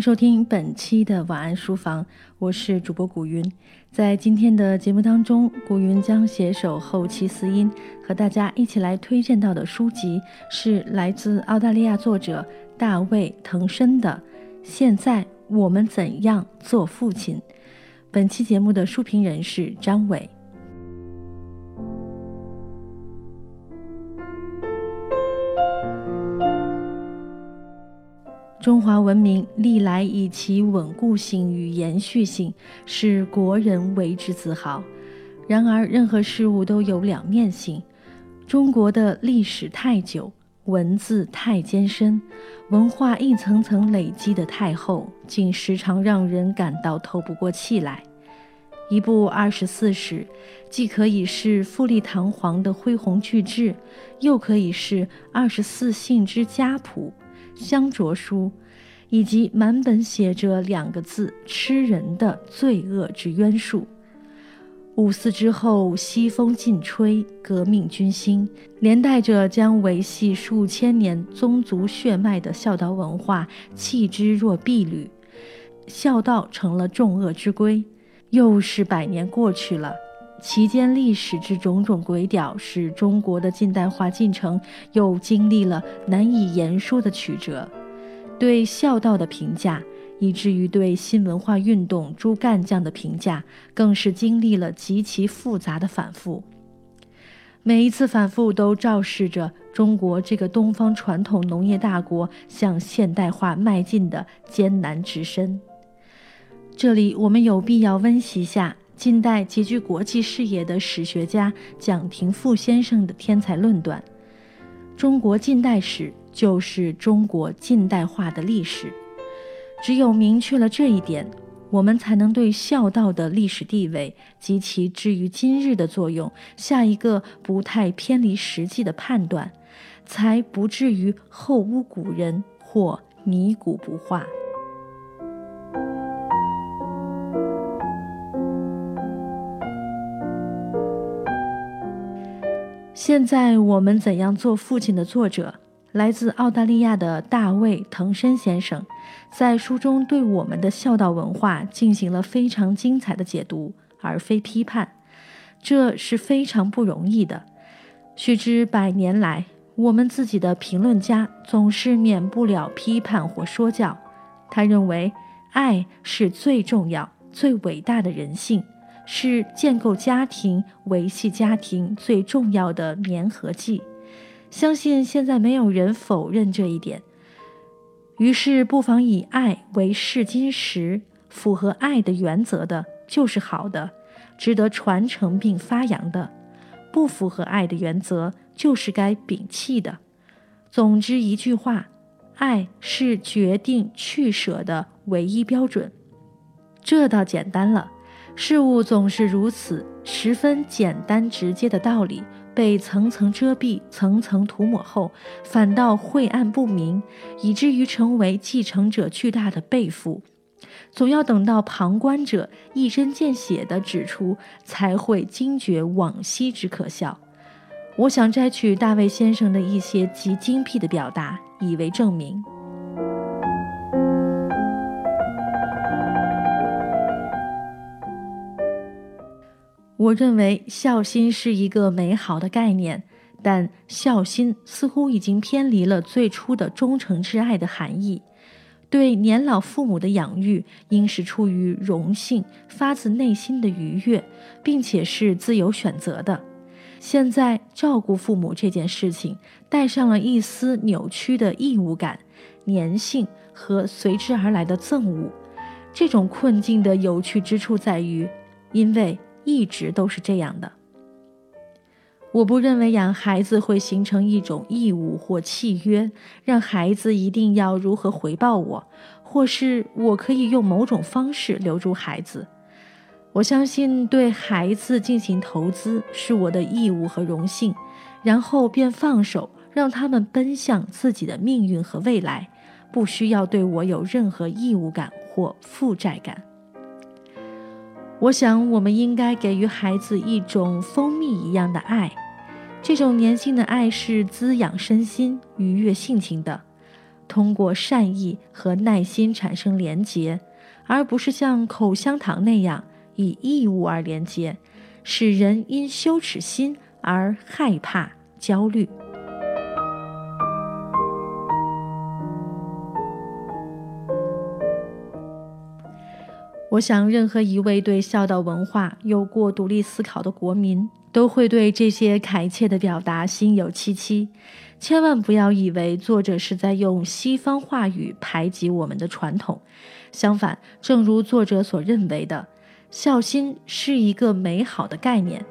收听本期的晚安书房，我是主播古云。在今天的节目当中，古云将携手后期四音，和大家一起来推荐到的书籍是来自澳大利亚作者大卫·滕森的《现在我们怎样做父亲》。本期节目的书评人是张伟。中华文明历来以其稳固性与延续性，使国人为之自豪。然而，任何事物都有两面性。中国的历史太久，文字太艰深，文化一层层累积的太厚，竟时常让人感到透不过气来。一部《二十四史》，既可以是富丽堂皇的恢宏巨制，又可以是二十四姓之家谱。香卓书，以及满本写着两个字“吃人”的罪恶之冤数。五四之后，西风劲吹，革命军心，连带着将维系数千年宗族血脉的孝道文化弃之若敝履，孝道成了众恶之归。又是百年过去了，其间历史之种种轨调，使中国的近代化进程又经历了难以言说的曲折。对孝道的评价，以至于对新文化运动诸干将的评价，更是经历了极其复杂的反复。每一次反复，都昭示着中国这个东方传统农业大国向现代化迈进的艰难之深。这里，我们有必要温习下近代极具国际视野的史学家蒋廷富先生的天才论断：中国近代史就是中国近代化的历史。只有明确了这一点，我们才能对孝道的历史地位及其至于今日的作用下一个不太偏离实际的判断，才不至于后无古人或泥古不化。现在我们怎样做父亲的作者，来自澳大利亚的大卫·滕森先生，在书中对我们的孝道文化进行了非常精彩的解读，而非批判，这是非常不容易的。须知百年来，我们自己的评论家总是免不了批判或说教。他认为，爱是最重要、最伟大的人性。是建构家庭、维系家庭最重要的粘合剂。相信现在没有人否认这一点。于是，不妨以爱为试金石，符合爱的原则的，就是好的，值得传承并发扬的；不符合爱的原则，就是该摒弃的。总之一句话，爱是决定去舍的唯一标准。这倒简单了。事物总是如此，十分简单直接的道理，被层层遮蔽、层层涂抹后，反倒晦暗不明，以至于成为继承者巨大的背负。总要等到旁观者一针见血地指出，才会惊觉往昔之可笑。我想摘取大卫先生的一些极精辟的表达，以为证明。我认为孝心是一个美好的概念，但孝心似乎已经偏离了最初的忠诚之爱的含义。对年老父母的养育，应是出于荣幸、发自内心的愉悦，并且是自由选择的。现在照顾父母这件事情，带上了一丝扭曲的义务感、粘性和随之而来的憎恶。这种困境的有趣之处在于，因为。一直都是这样的。我不认为养孩子会形成一种义务或契约，让孩子一定要如何回报我，或是我可以用某种方式留住孩子。我相信对孩子进行投资是我的义务和荣幸，然后便放手，让他们奔向自己的命运和未来，不需要对我有任何义务感或负债感。我想，我们应该给予孩子一种蜂蜜一样的爱，这种粘性的爱是滋养身心、愉悦性情的，通过善意和耐心产生连结，而不是像口香糖那样以义务而连结，使人因羞耻心而害怕、焦虑。我想，任何一位对孝道文化有过独立思考的国民，都会对这些恳切的表达心有戚戚。千万不要以为作者是在用西方话语排挤我们的传统。相反，正如作者所认为的，孝心是一个美好的概念。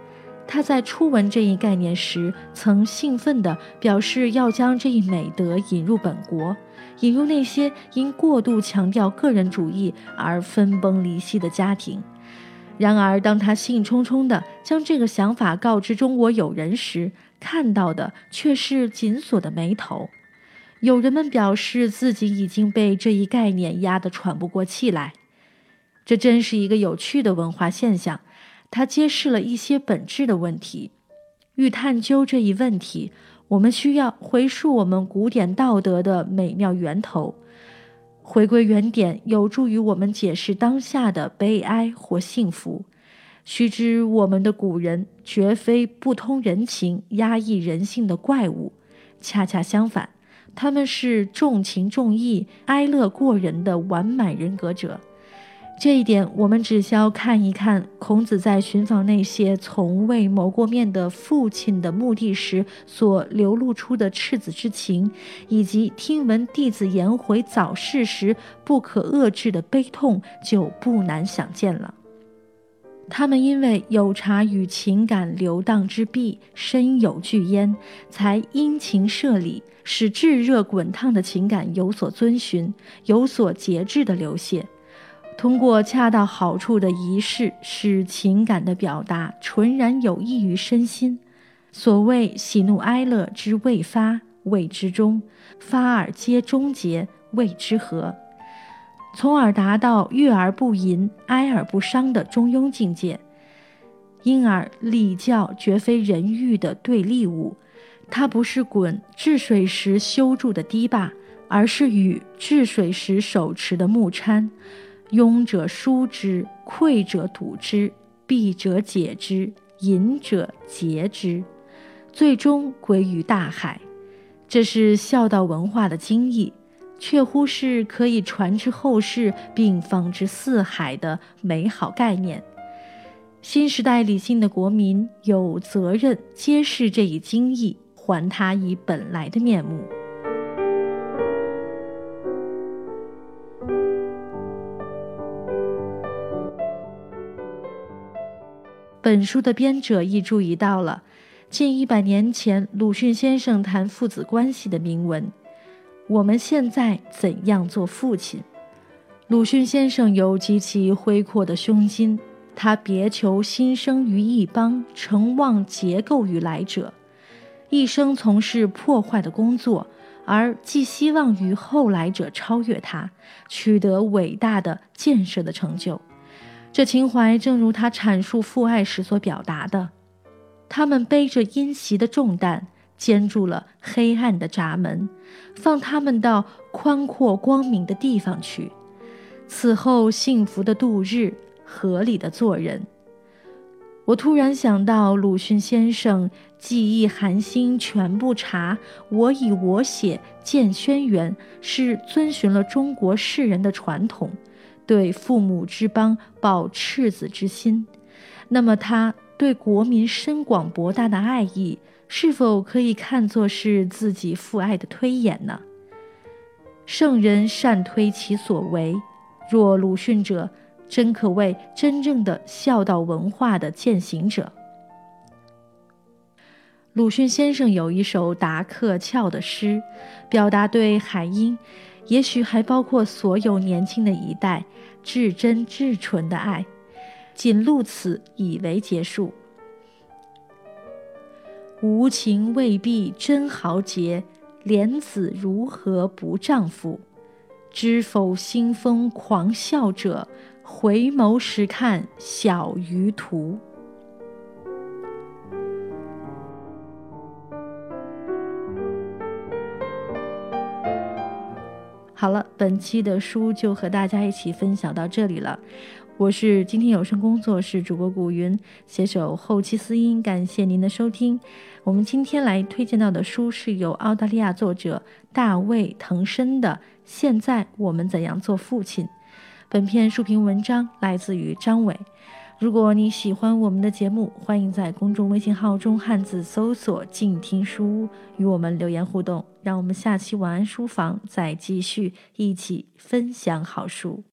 他在初闻这一概念时，曾兴奋地表示要将这一美德引入本国，引入那些因过度强调个人主义而分崩离析的家庭。然而，当他兴冲冲地将这个想法告知中国友人时，看到的却是紧锁的眉头。友人们表示自己已经被这一概念压得喘不过气来。这真是一个有趣的文化现象。它揭示了一些本质的问题。欲探究这一问题，我们需要回溯我们古典道德的美妙源头。回归原点，有助于我们解释当下的悲哀或幸福。须知，我们的古人绝非不通人情、压抑人性的怪物，恰恰相反，他们是重情重义、哀乐过人的完满人格者。这一点，我们只需要看一看孔子在寻访那些从未谋过面的父亲的墓地时所流露出的赤子之情，以及听闻弟子颜回早逝时不可遏制的悲痛，就不难想见了。他们因为有茶与情感流荡之弊深有巨焉，才殷勤设礼，使炙热滚烫的情感有所遵循，有所节制的流泻。通过恰到好处的仪式，使情感的表达纯然有益于身心。所谓喜怒哀乐之未发，谓之中；发而皆终结，谓之和。从而达到悦而不淫，哀而不伤的中庸境界。因而礼教绝非人欲的对立物，它不是滚治水时修筑的堤坝，而是与治水时手持的木铲。庸者疏之，溃者堵之，闭者解之，隐者节之，最终归于大海。这是孝道文化的精义，却忽视可以传之后世并放之四海的美好概念。新时代理性的国民有责任揭示这一精义，还它以本来的面目。本书的编者亦注意到了近一百年前鲁迅先生谈父子关系的铭文：“我们现在怎样做父亲？”鲁迅先生有极其恢阔的胸襟，他别求新生于一邦，承望结构于来者，一生从事破坏的工作，而寄希望于后来者超越他，取得伟大的建设的成就。这情怀正如他阐述父爱时所表达的：他们背着阴袭的重担，坚住了黑暗的闸门，放他们到宽阔光明的地方去，此后幸福的度日，合理的做人。我突然想到，鲁迅先生记忆寒心全部查，我以我写建轩辕，是遵循了中国士人的传统。对父母之邦抱赤子之心，那么他对国民深广博大的爱意，是否可以看作是自己父爱的推演呢？圣人善推其所为，若鲁迅者，真可谓真正的孝道文化的践行者。鲁迅先生有一首达克俏的诗，表达对海英。也许还包括所有年轻的一代至真至纯的爱，仅录此以为结束。无情未必真豪杰，莲子如何不丈夫？知否新风狂笑者，回眸时看小鱼图。好了，本期的书就和大家一起分享到这里了。我是今天有声工作室主播古云，携手后期思音，感谢您的收听。我们今天来推荐到的书是由澳大利亚作者大卫·滕森的《现在我们怎样做父亲》。本篇书评文章来自于张伟。如果你喜欢我们的节目，欢迎在公众微信号中汉字搜索“静听书屋”，与我们留言互动。让我们下期晚安书房再继续一起分享好书。